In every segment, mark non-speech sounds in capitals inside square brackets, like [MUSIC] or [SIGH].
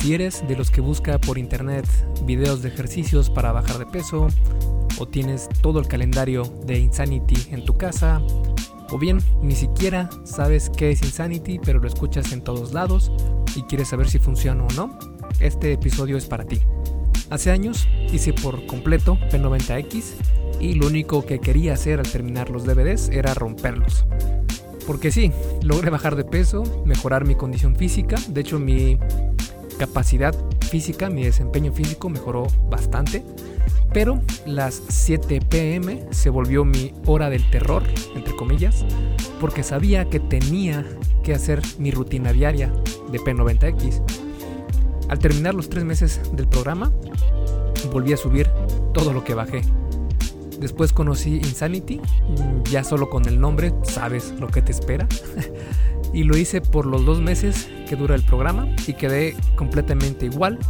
Si eres de los que busca por internet videos de ejercicios para bajar de peso, o tienes todo el calendario de Insanity en tu casa, o bien ni siquiera sabes qué es Insanity, pero lo escuchas en todos lados y quieres saber si funciona o no, este episodio es para ti. Hace años hice por completo P90X y lo único que quería hacer al terminar los DVDs era romperlos. Porque sí, logré bajar de peso, mejorar mi condición física, de hecho mi capacidad física, mi desempeño físico mejoró bastante, pero las 7 pm se volvió mi hora del terror, entre comillas, porque sabía que tenía que hacer mi rutina diaria de P90X. Al terminar los tres meses del programa, volví a subir todo lo que bajé. Después conocí Insanity, ya solo con el nombre sabes lo que te espera. [LAUGHS] y lo hice por los dos meses que dura el programa y quedé completamente igual,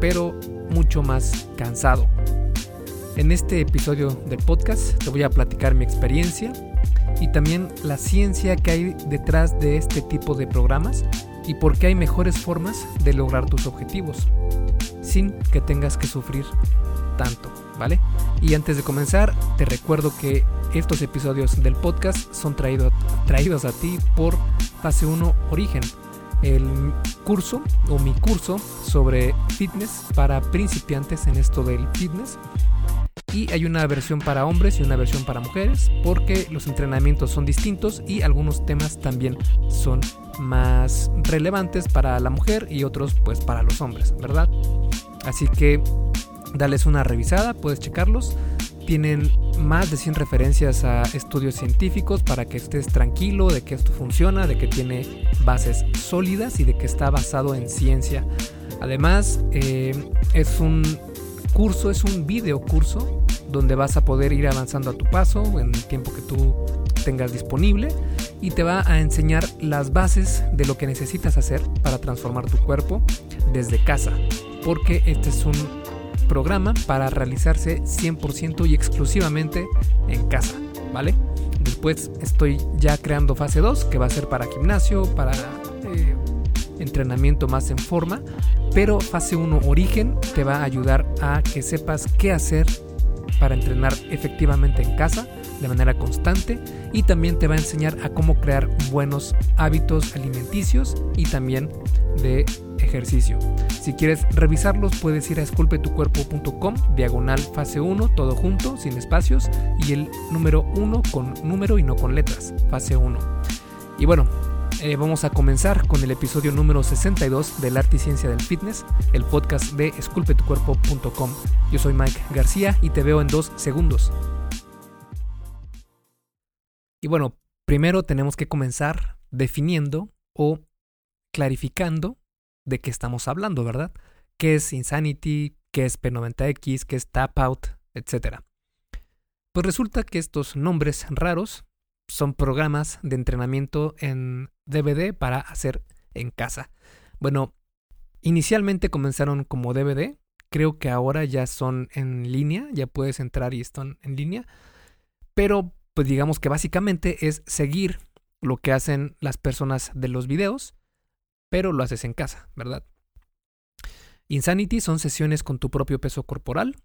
pero mucho más cansado. En este episodio del podcast te voy a platicar mi experiencia y también la ciencia que hay detrás de este tipo de programas y por qué hay mejores formas de lograr tus objetivos sin que tengas que sufrir tanto, ¿vale? Y antes de comenzar, te recuerdo que estos episodios del podcast son traídos a ti por Fase 1 Origen, el curso o mi curso sobre fitness para principiantes en esto del fitness. Y hay una versión para hombres y una versión para mujeres porque los entrenamientos son distintos y algunos temas también son más relevantes para la mujer y otros pues para los hombres, ¿verdad? Así que dales una revisada, puedes checarlos. Tienen más de 100 referencias a estudios científicos para que estés tranquilo de que esto funciona, de que tiene bases sólidas y de que está basado en ciencia. Además, eh, es un curso, es un video curso donde vas a poder ir avanzando a tu paso en el tiempo que tú tengas disponible y te va a enseñar las bases de lo que necesitas hacer para transformar tu cuerpo desde casa, porque este es un programa para realizarse 100% y exclusivamente en casa, ¿vale? Después estoy ya creando fase 2, que va a ser para gimnasio, para eh, entrenamiento más en forma, pero fase 1 origen te va a ayudar a que sepas qué hacer para entrenar efectivamente en casa de manera constante y también te va a enseñar a cómo crear buenos hábitos alimenticios y también de ejercicio. Si quieres revisarlos puedes ir a esculpetucuerpo.com, diagonal fase 1, todo junto, sin espacios, y el número 1 con número y no con letras, fase 1. Y bueno, eh, vamos a comenzar con el episodio número 62 del Arte y Ciencia del Fitness, el podcast de esculpetucuerpo.com. Yo soy Mike García y te veo en dos segundos. Y bueno, primero tenemos que comenzar definiendo o clarificando de qué estamos hablando, ¿verdad? ¿Qué es Insanity? ¿Qué es P90X? ¿Qué es Tap Out? Etcétera. Pues resulta que estos nombres raros son programas de entrenamiento en DVD para hacer en casa. Bueno, inicialmente comenzaron como DVD, creo que ahora ya son en línea, ya puedes entrar y están en línea, pero pues digamos que básicamente es seguir lo que hacen las personas de los videos, pero lo haces en casa, ¿verdad? Insanity son sesiones con tu propio peso corporal.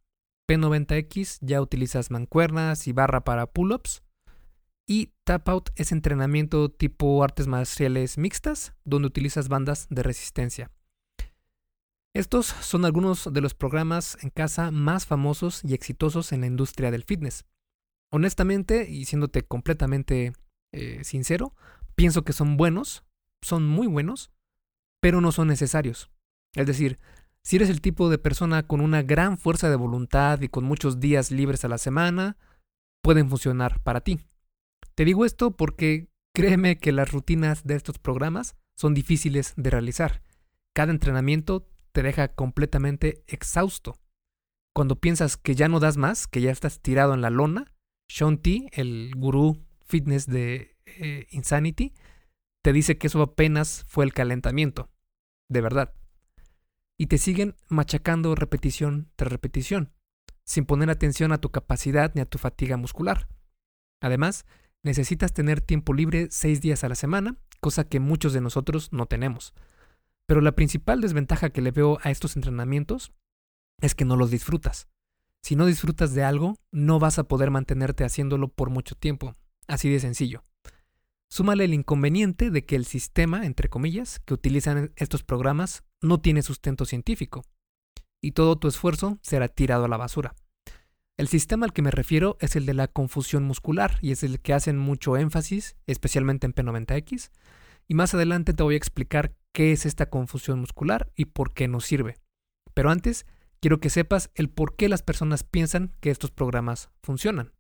P90X ya utilizas mancuernas y barra para pull-ups. Y Tap Out es entrenamiento tipo artes marciales mixtas, donde utilizas bandas de resistencia. Estos son algunos de los programas en casa más famosos y exitosos en la industria del fitness. Honestamente, y siéndote completamente eh, sincero, pienso que son buenos, son muy buenos, pero no son necesarios. Es decir, si eres el tipo de persona con una gran fuerza de voluntad y con muchos días libres a la semana, pueden funcionar para ti. Te digo esto porque créeme que las rutinas de estos programas son difíciles de realizar. Cada entrenamiento te deja completamente exhausto. Cuando piensas que ya no das más, que ya estás tirado en la lona, sean T, el gurú fitness de eh, Insanity, te dice que eso apenas fue el calentamiento. De verdad. Y te siguen machacando repetición tras repetición, sin poner atención a tu capacidad ni a tu fatiga muscular. Además, necesitas tener tiempo libre seis días a la semana, cosa que muchos de nosotros no tenemos. Pero la principal desventaja que le veo a estos entrenamientos es que no los disfrutas. Si no disfrutas de algo, no vas a poder mantenerte haciéndolo por mucho tiempo. Así de sencillo. Súmale el inconveniente de que el sistema, entre comillas, que utilizan estos programas no tiene sustento científico. Y todo tu esfuerzo será tirado a la basura. El sistema al que me refiero es el de la confusión muscular y es el que hacen mucho énfasis, especialmente en P90X. Y más adelante te voy a explicar qué es esta confusión muscular y por qué nos sirve. Pero antes, quiero que sepas el por qué las personas piensan que estos programas funcionan.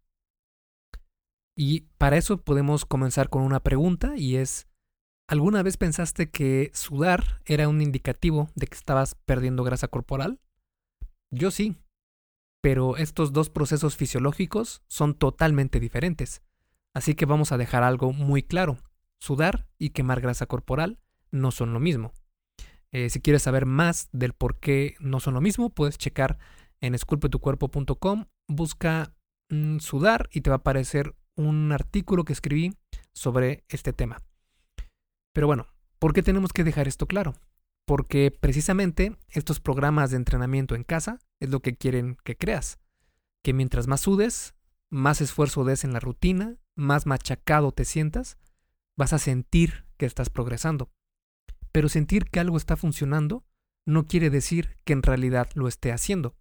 Y para eso podemos comenzar con una pregunta y es, ¿alguna vez pensaste que sudar era un indicativo de que estabas perdiendo grasa corporal? Yo sí, pero estos dos procesos fisiológicos son totalmente diferentes. Así que vamos a dejar algo muy claro. Sudar y quemar grasa corporal no son lo mismo. Eh, si quieres saber más del por qué no son lo mismo, puedes checar en esculpetucuerpo.com, busca mm, sudar y te va a aparecer un artículo que escribí sobre este tema. Pero bueno, ¿por qué tenemos que dejar esto claro? porque precisamente estos programas de entrenamiento en casa es lo que quieren que creas. Que mientras más sudes, más esfuerzo des en la rutina, más machacado te sientas, vas a sentir que estás progresando. Pero sentir que algo está funcionando no quiere decir que en realidad lo esté haciendo.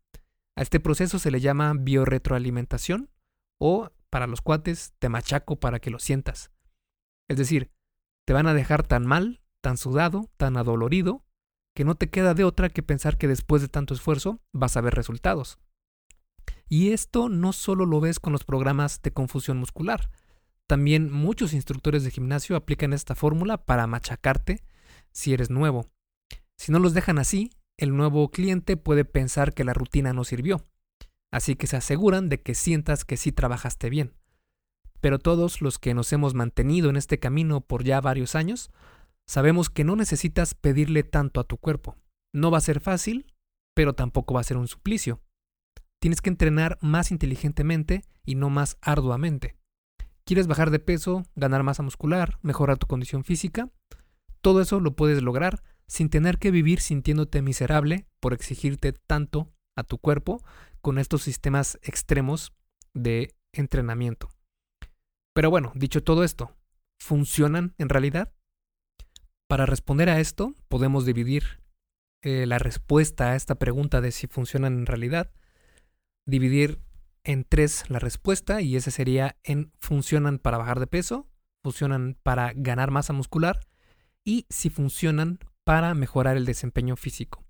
A este proceso se le llama biorretroalimentación o, para los cuates, te machaco para que lo sientas. Es decir, te van a dejar tan mal, tan sudado, tan adolorido, que no te queda de otra que pensar que después de tanto esfuerzo vas a ver resultados. Y esto no solo lo ves con los programas de confusión muscular, también muchos instructores de gimnasio aplican esta fórmula para machacarte si eres nuevo. Si no los dejan así, el nuevo cliente puede pensar que la rutina no sirvió, así que se aseguran de que sientas que sí trabajaste bien. Pero todos los que nos hemos mantenido en este camino por ya varios años, Sabemos que no necesitas pedirle tanto a tu cuerpo. No va a ser fácil, pero tampoco va a ser un suplicio. Tienes que entrenar más inteligentemente y no más arduamente. ¿Quieres bajar de peso, ganar masa muscular, mejorar tu condición física? Todo eso lo puedes lograr sin tener que vivir sintiéndote miserable por exigirte tanto a tu cuerpo con estos sistemas extremos de entrenamiento. Pero bueno, dicho todo esto, ¿funcionan en realidad? Para responder a esto, podemos dividir eh, la respuesta a esta pregunta de si funcionan en realidad, dividir en tres la respuesta y ese sería en funcionan para bajar de peso, funcionan para ganar masa muscular y si funcionan para mejorar el desempeño físico.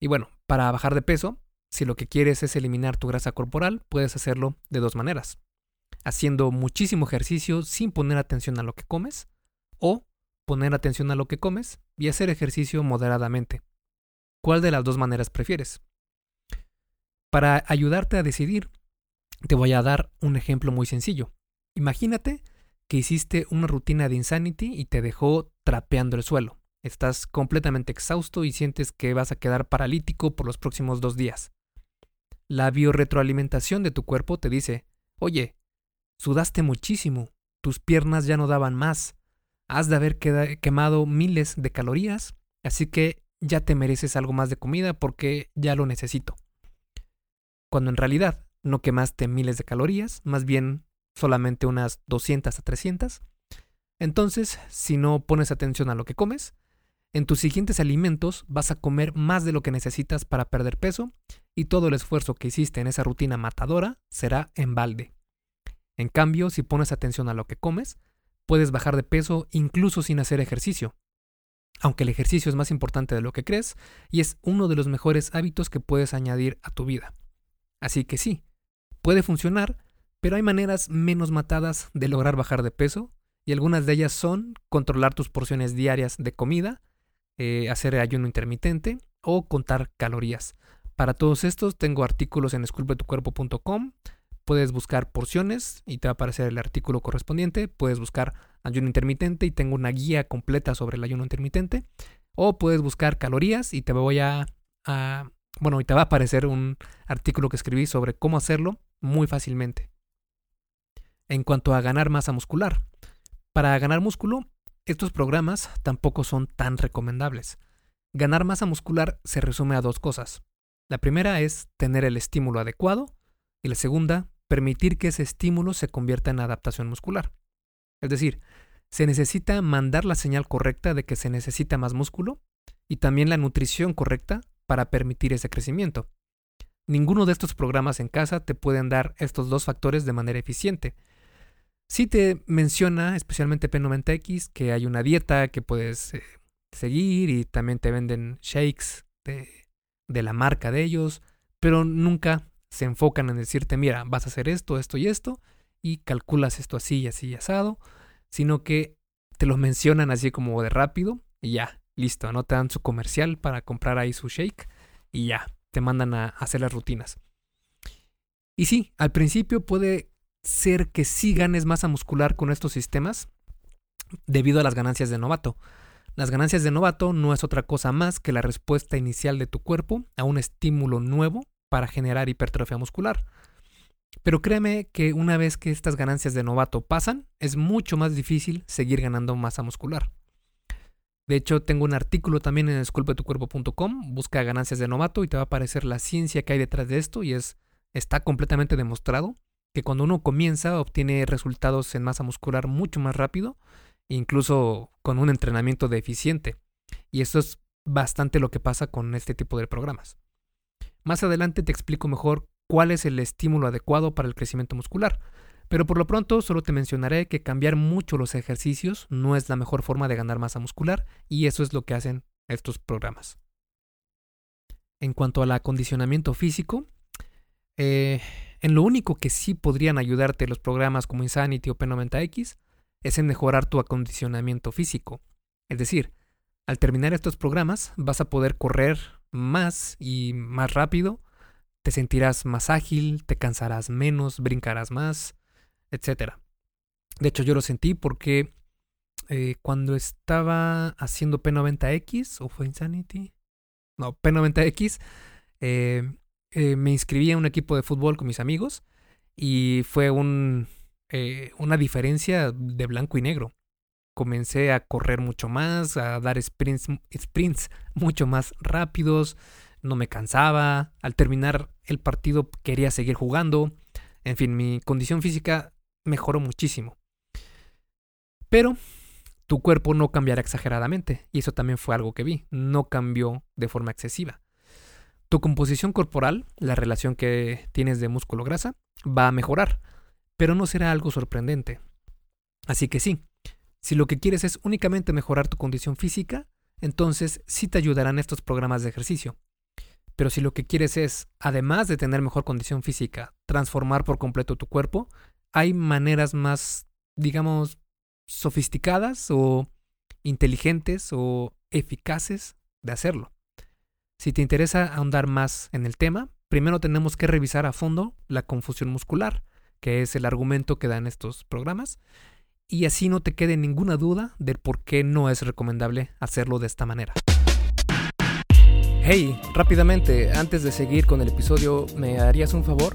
Y bueno, para bajar de peso, si lo que quieres es eliminar tu grasa corporal, puedes hacerlo de dos maneras. Haciendo muchísimo ejercicio sin poner atención a lo que comes o poner atención a lo que comes y hacer ejercicio moderadamente. ¿Cuál de las dos maneras prefieres? Para ayudarte a decidir, te voy a dar un ejemplo muy sencillo. Imagínate que hiciste una rutina de Insanity y te dejó trapeando el suelo. Estás completamente exhausto y sientes que vas a quedar paralítico por los próximos dos días. La biorretroalimentación de tu cuerpo te dice, oye, sudaste muchísimo, tus piernas ya no daban más, has de haber quemado miles de calorías, así que ya te mereces algo más de comida porque ya lo necesito. Cuando en realidad no quemaste miles de calorías, más bien solamente unas 200 a 300. Entonces, si no pones atención a lo que comes, en tus siguientes alimentos vas a comer más de lo que necesitas para perder peso y todo el esfuerzo que hiciste en esa rutina matadora será en balde. En cambio, si pones atención a lo que comes, Puedes bajar de peso incluso sin hacer ejercicio. Aunque el ejercicio es más importante de lo que crees y es uno de los mejores hábitos que puedes añadir a tu vida. Así que sí, puede funcionar, pero hay maneras menos matadas de lograr bajar de peso y algunas de ellas son controlar tus porciones diarias de comida, eh, hacer ayuno intermitente o contar calorías. Para todos estos tengo artículos en esculpetucuerpo.com puedes buscar porciones y te va a aparecer el artículo correspondiente. Puedes buscar ayuno intermitente y tengo una guía completa sobre el ayuno intermitente. O puedes buscar calorías y te voy a, bueno, y te va a aparecer un artículo que escribí sobre cómo hacerlo muy fácilmente. En cuanto a ganar masa muscular, para ganar músculo estos programas tampoco son tan recomendables. Ganar masa muscular se resume a dos cosas. La primera es tener el estímulo adecuado y la segunda, permitir que ese estímulo se convierta en adaptación muscular. Es decir, se necesita mandar la señal correcta de que se necesita más músculo y también la nutrición correcta para permitir ese crecimiento. Ninguno de estos programas en casa te pueden dar estos dos factores de manera eficiente. Sí te menciona, especialmente P90X, que hay una dieta que puedes eh, seguir y también te venden shakes de, de la marca de ellos, pero nunca se enfocan en decirte, mira, vas a hacer esto, esto y esto, y calculas esto así y así y asado, sino que te lo mencionan así como de rápido y ya, listo, no te dan su comercial para comprar ahí su shake y ya, te mandan a hacer las rutinas. Y sí, al principio puede ser que sí ganes masa muscular con estos sistemas debido a las ganancias de novato. Las ganancias de novato no es otra cosa más que la respuesta inicial de tu cuerpo a un estímulo nuevo para generar hipertrofia muscular. Pero créeme que una vez que estas ganancias de novato pasan, es mucho más difícil seguir ganando masa muscular. De hecho, tengo un artículo también en esculpetucuerpo.com, busca ganancias de novato y te va a aparecer la ciencia que hay detrás de esto y es está completamente demostrado que cuando uno comienza obtiene resultados en masa muscular mucho más rápido, incluso con un entrenamiento deficiente. Y eso es bastante lo que pasa con este tipo de programas. Más adelante te explico mejor cuál es el estímulo adecuado para el crecimiento muscular, pero por lo pronto solo te mencionaré que cambiar mucho los ejercicios no es la mejor forma de ganar masa muscular y eso es lo que hacen estos programas. En cuanto al acondicionamiento físico, eh, en lo único que sí podrían ayudarte los programas como Insanity o P90X es en mejorar tu acondicionamiento físico. Es decir, al terminar estos programas vas a poder correr más y más rápido, te sentirás más ágil, te cansarás menos, brincarás más, etc. De hecho, yo lo sentí porque eh, cuando estaba haciendo P90X, o fue Insanity, no, P90X, eh, eh, me inscribí a un equipo de fútbol con mis amigos y fue un, una diferencia de blanco y negro comencé a correr mucho más, a dar sprints mucho más rápidos, no me cansaba, al terminar el partido quería seguir jugando, en fin, mi condición física mejoró muchísimo. Pero tu cuerpo no cambiará exageradamente, y eso también fue algo que vi, no cambió de forma excesiva. Tu composición corporal, la relación que tienes de músculo-grasa, va a mejorar, pero no será algo sorprendente. Así que sí, si lo que quieres es únicamente mejorar tu condición física, entonces sí te ayudarán estos programas de ejercicio. Pero si lo que quieres es, además de tener mejor condición física, transformar por completo tu cuerpo, hay maneras más, digamos, sofisticadas o inteligentes o eficaces de hacerlo. Si te interesa ahondar más en el tema, primero tenemos que revisar a fondo la confusión muscular, que es el argumento que dan estos programas, y así no te quede ninguna duda del por qué no es recomendable hacerlo de esta manera. Hey, rápidamente, antes de seguir con el episodio, ¿me harías un favor?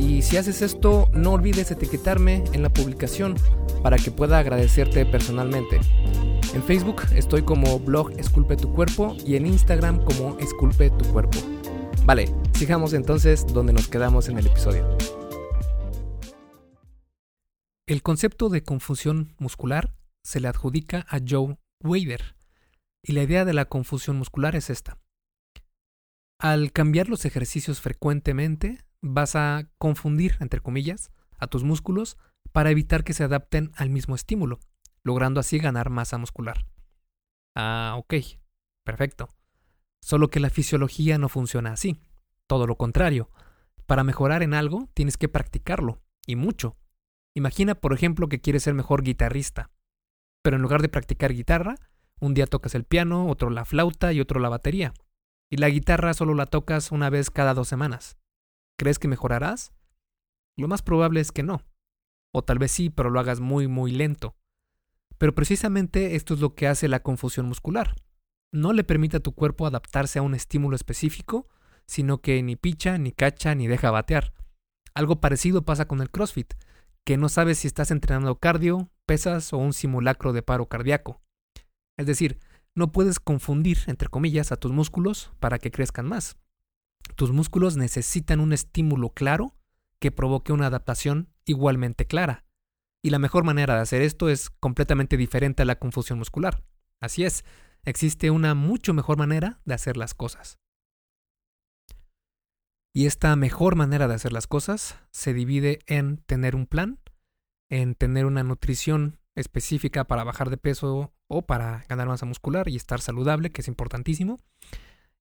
Y si haces esto, no olvides etiquetarme en la publicación para que pueda agradecerte personalmente. En Facebook estoy como blog Esculpe tu cuerpo y en Instagram como Esculpe tu cuerpo. Vale, sigamos entonces donde nos quedamos en el episodio. El concepto de confusión muscular se le adjudica a Joe Wader, y la idea de la confusión muscular es esta. Al cambiar los ejercicios frecuentemente, vas a confundir, entre comillas, a tus músculos para evitar que se adapten al mismo estímulo, logrando así ganar masa muscular. Ah, ok, perfecto. Solo que la fisiología no funciona así. Todo lo contrario. Para mejorar en algo tienes que practicarlo, y mucho. Imagina, por ejemplo, que quieres ser mejor guitarrista. Pero en lugar de practicar guitarra, un día tocas el piano, otro la flauta y otro la batería. Y la guitarra solo la tocas una vez cada dos semanas. ¿Crees que mejorarás? Lo más probable es que no. O tal vez sí, pero lo hagas muy, muy lento. Pero precisamente esto es lo que hace la confusión muscular. No le permite a tu cuerpo adaptarse a un estímulo específico, sino que ni picha, ni cacha, ni deja batear. Algo parecido pasa con el CrossFit, que no sabes si estás entrenando cardio, pesas o un simulacro de paro cardíaco. Es decir, no puedes confundir, entre comillas, a tus músculos para que crezcan más. Tus músculos necesitan un estímulo claro que provoque una adaptación igualmente clara. Y la mejor manera de hacer esto es completamente diferente a la confusión muscular. Así es, existe una mucho mejor manera de hacer las cosas. Y esta mejor manera de hacer las cosas se divide en tener un plan, en tener una nutrición específica para bajar de peso o para ganar masa muscular y estar saludable, que es importantísimo,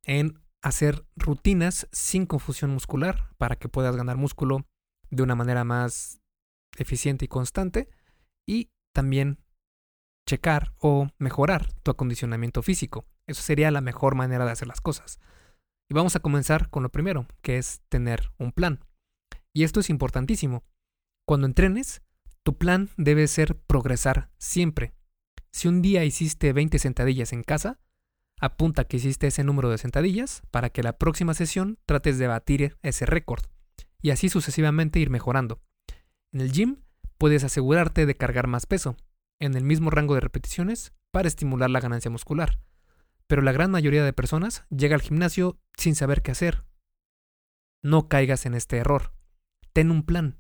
en hacer rutinas sin confusión muscular para que puedas ganar músculo de una manera más eficiente y constante y también checar o mejorar tu acondicionamiento físico. Eso sería la mejor manera de hacer las cosas. Y vamos a comenzar con lo primero, que es tener un plan. Y esto es importantísimo. Cuando entrenes, tu plan debe ser progresar siempre. Si un día hiciste 20 sentadillas en casa, apunta que hiciste ese número de sentadillas para que la próxima sesión trates de batir ese récord y así sucesivamente ir mejorando. En el gym puedes asegurarte de cargar más peso, en el mismo rango de repeticiones, para estimular la ganancia muscular. Pero la gran mayoría de personas llega al gimnasio sin saber qué hacer. No caigas en este error. Ten un plan.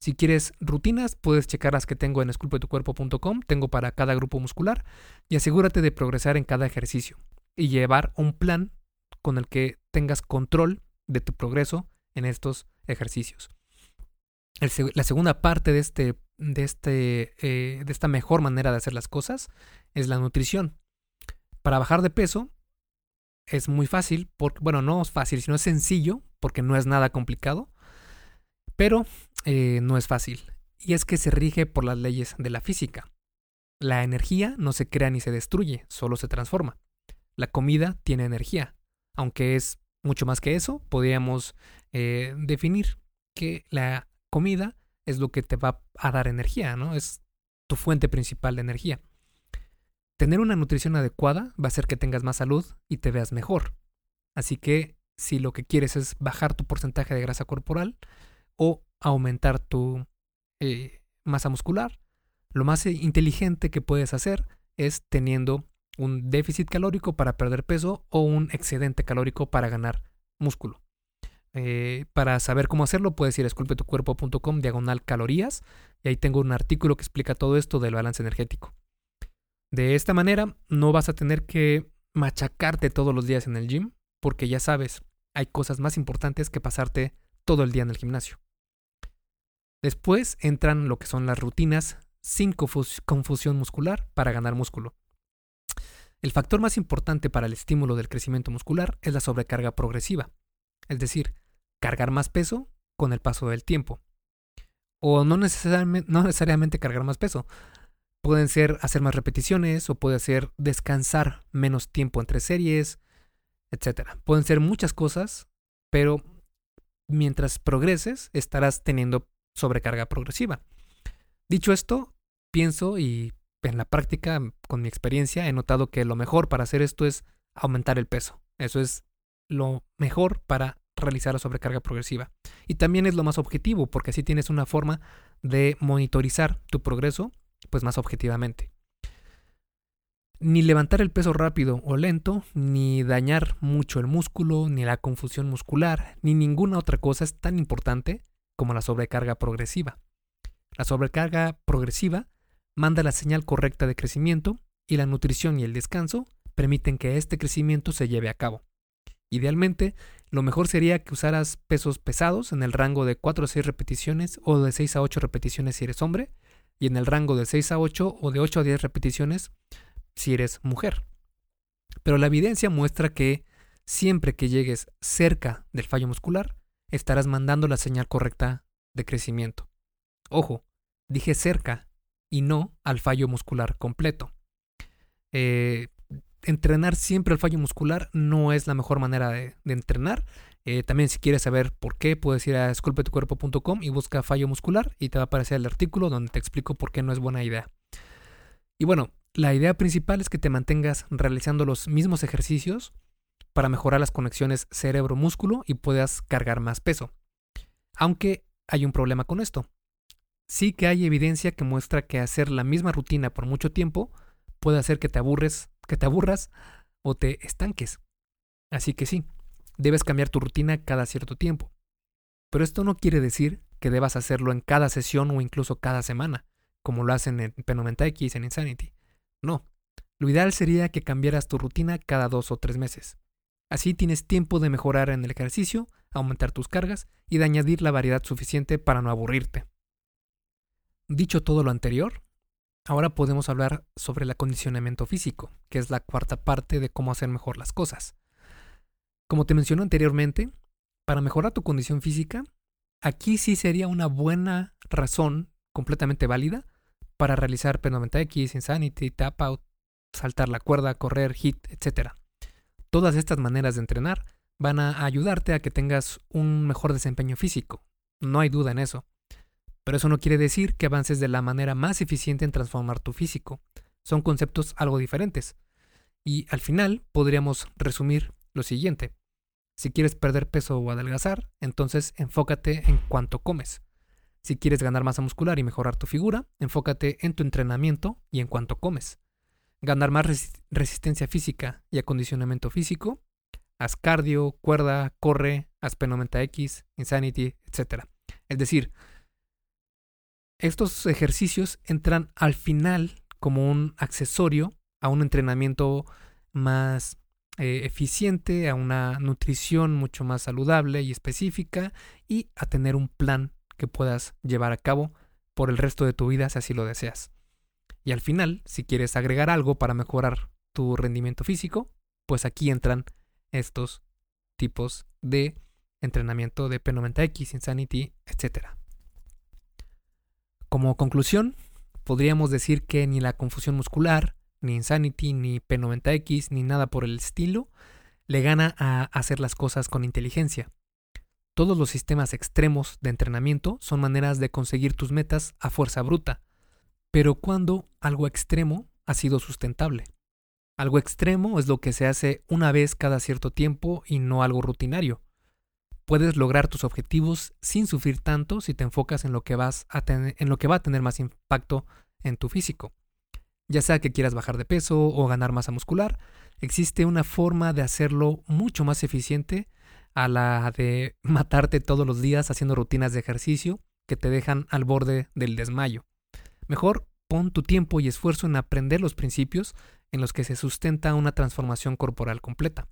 Si quieres rutinas, puedes checar las que tengo en esculpetucuerpo.com, tengo para cada grupo muscular, y asegúrate de progresar en cada ejercicio y llevar un plan con el que tengas control de tu progreso en estos ejercicios. la segunda parte de, este, de, este, eh, de esta mejor manera de hacer las cosas es la nutrición. Para bajar de peso es muy fácil, porque, bueno, no es fácil, sino es sencillo, porque no es nada complicado, pero eh, no es fácil. Y es que se rige por las leyes de la física. La energía no se crea ni se destruye, solo se transforma. La comida tiene energía, aunque es mucho más que eso, podríamos eh, definir que la comida es lo que te va a dar energía, ¿no? Es tu fuente principal de energía. Tener una nutrición adecuada va a hacer que tengas más salud y te veas mejor. Así que si lo que quieres es bajar tu porcentaje de grasa corporal o aumentar tu eh, masa muscular, lo más inteligente que puedes hacer es teniendo un déficit calórico para perder peso o un excedente calórico para ganar músculo. Eh, para saber cómo hacerlo, puedes ir a esculpetucuerpo.com diagonal calorías y ahí tengo un artículo que explica todo esto del balance energético. De esta manera, no vas a tener que machacarte todos los días en el gym, porque ya sabes, hay cosas más importantes que pasarte todo el día en el gimnasio. Después entran lo que son las rutinas sin confusión muscular para ganar músculo. El factor más importante para el estímulo del crecimiento muscular es la sobrecarga progresiva, es decir, cargar más peso con el paso del tiempo. O no necesariamente, no necesariamente cargar más peso. Pueden ser hacer más repeticiones o puede ser descansar menos tiempo entre series, etc. Pueden ser muchas cosas, pero mientras progreses estarás teniendo sobrecarga progresiva. Dicho esto, pienso y en la práctica, con mi experiencia, he notado que lo mejor para hacer esto es aumentar el peso. Eso es lo mejor para realizar la sobrecarga progresiva. Y también es lo más objetivo, porque así tienes una forma de monitorizar tu progreso, pues más objetivamente. Ni levantar el peso rápido o lento, ni dañar mucho el músculo, ni la confusión muscular, ni ninguna otra cosa es tan importante como la sobrecarga progresiva. La sobrecarga progresiva manda la señal correcta de crecimiento y la nutrición y el descanso permiten que este crecimiento se lleve a cabo. Idealmente, lo mejor sería que usaras pesos pesados en el rango de 4 a 6 repeticiones o de 6 a 8 repeticiones si eres hombre, y en el rango de 6 a 8 o de 8 a 10 repeticiones si eres mujer. Pero la evidencia muestra que siempre que llegues cerca del fallo muscular, estarás mandando la señal correcta de crecimiento. Ojo, dije cerca y no al fallo muscular completo. Eh, entrenar siempre al fallo muscular no es la mejor manera de, entrenar. Eh, también si quieres saber por qué, puedes ir a esculpetucuerpo.com y busca fallo muscular y te va a aparecer el artículo donde te explico por qué no es buena idea. Y bueno, la idea principal es que te mantengas realizando los mismos ejercicios para mejorar las conexiones cerebro-músculo y puedas cargar más peso. Aunque hay un problema con esto. Sí que hay evidencia que muestra que hacer la misma rutina por mucho tiempo puede hacer que te aburres, que te aburras o te estanques. Así que sí, debes cambiar tu rutina cada cierto tiempo. Pero esto no quiere decir que debas hacerlo en cada sesión o incluso cada semana, como lo hacen en P90X, en Insanity. No, lo ideal sería que cambiaras tu rutina cada dos o tres meses. Así tienes tiempo de mejorar en el ejercicio, aumentar tus cargas y de añadir la variedad suficiente para no aburrirte. Dicho todo lo anterior, ahora podemos hablar sobre el acondicionamiento físico, que es la cuarta parte de cómo hacer mejor las cosas. Como te mencioné anteriormente, para mejorar tu condición física, aquí sí sería una buena razón completamente válida para realizar P90X, Insanity, Tap Out, saltar la cuerda, correr, hit, etc. Todas estas maneras de entrenar van a ayudarte a que tengas un mejor desempeño físico. No hay duda en eso. Pero eso no quiere decir que avances de la manera más eficiente en transformar tu físico. Son conceptos algo diferentes. Y al final podríamos resumir lo siguiente. Si quieres perder peso o adelgazar, entonces enfócate en cuánto comes. Si quieres ganar masa muscular y mejorar tu figura, enfócate en tu entrenamiento y en cuánto comes. Ganar más resistencia física y acondicionamiento físico, haz cardio, cuerda, corre, haz P90X, Insanity, etc. Es decir, estos ejercicios entran al final como un accesorio a un entrenamiento más eh, eficiente, a una nutrición mucho más saludable y específica y a tener un plan que puedas llevar a cabo por el resto de tu vida si así lo deseas. Y al final, si quieres agregar algo para mejorar tu rendimiento físico, pues aquí entran estos tipos de entrenamiento de P90X, Insanity, etc. Como conclusión, podríamos decir que ni la confusión muscular, ni Insanity, ni P90X, ni nada por el estilo, le gana a hacer las cosas con inteligencia. Todos los sistemas extremos de entrenamiento son maneras de conseguir tus metas a fuerza bruta, pero cuando algo extremo ha sido sustentable. Algo extremo es lo que se hace una vez cada cierto tiempo y no algo rutinario. Puedes lograr tus objetivos sin sufrir tanto si te enfocas en lo que, vas a en lo que va a tener más impacto en tu físico. Ya sea que quieras bajar de peso o ganar masa muscular, existe una forma de hacerlo mucho más eficiente a la de [LAUGHS] matarte todos los días haciendo rutinas de ejercicio que te dejan al borde del desmayo. Mejor pon tu tiempo y esfuerzo en aprender los principios en los que se sustenta una transformación corporal completa.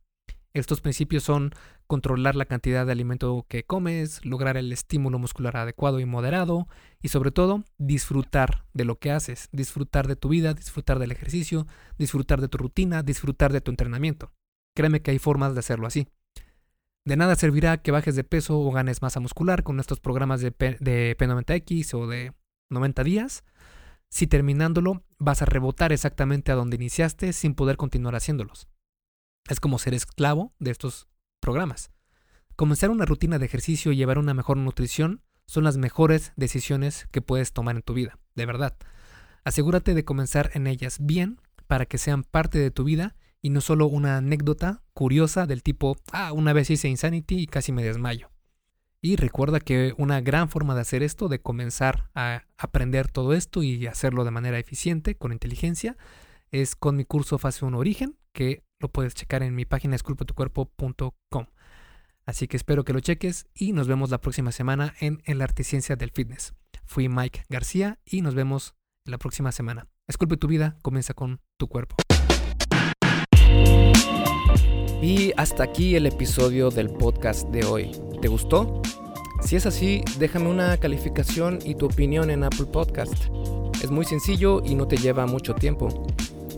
Estos principios son controlar la cantidad de alimento que comes, lograr el estímulo muscular adecuado y moderado y sobre todo disfrutar de lo que haces, disfrutar de tu vida, disfrutar del ejercicio, disfrutar de tu rutina, disfrutar de tu entrenamiento. Créeme que hay formas de hacerlo así. De nada servirá que bajes de peso o ganes masa muscular con estos programas de, P de P90X o de 90 días si terminándolo vas a rebotar exactamente a donde iniciaste sin poder continuar haciéndolos. Es como ser esclavo de estos programas. Comenzar una rutina de ejercicio y llevar una mejor nutrición son las mejores decisiones que puedes tomar en tu vida, de verdad. Asegúrate de comenzar en ellas bien para que sean parte de tu vida y no solo una anécdota curiosa del tipo, ah, una vez hice Insanity y casi me desmayo. Y recuerda que una gran forma de hacer esto, de comenzar a aprender todo esto y hacerlo de manera eficiente, con inteligencia, es con mi curso Fase 1 Origen, que lo puedes checar en mi página esculpatucuerpo.com. Así que espero que lo cheques y nos vemos la próxima semana en El Arte Ciencia del Fitness. Fui Mike García y nos vemos la próxima semana. Esculpe tu vida, comienza con tu cuerpo. Y hasta aquí el episodio del podcast de hoy. ¿Te gustó? Si es así, déjame una calificación y tu opinión en Apple Podcast. Es muy sencillo y no te lleva mucho tiempo.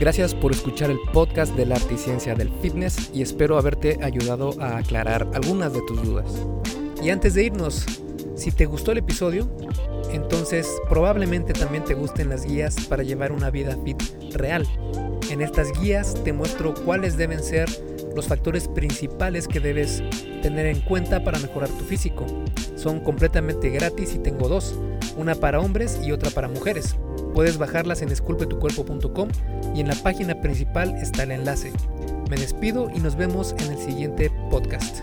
Gracias por escuchar el podcast de la arte y ciencia del fitness y espero haberte ayudado a aclarar algunas de tus dudas. Y antes de irnos, si te gustó el episodio, entonces probablemente también te gusten las guías para llevar una vida fit real. En estas guías te muestro cuáles deben ser los factores principales que debes tener en cuenta para mejorar tu físico. Son completamente gratis y tengo dos, una para hombres y otra para mujeres. Puedes bajarlas en esculpetucuerpo.com y en la página principal está el enlace. Me despido y nos vemos en el siguiente podcast.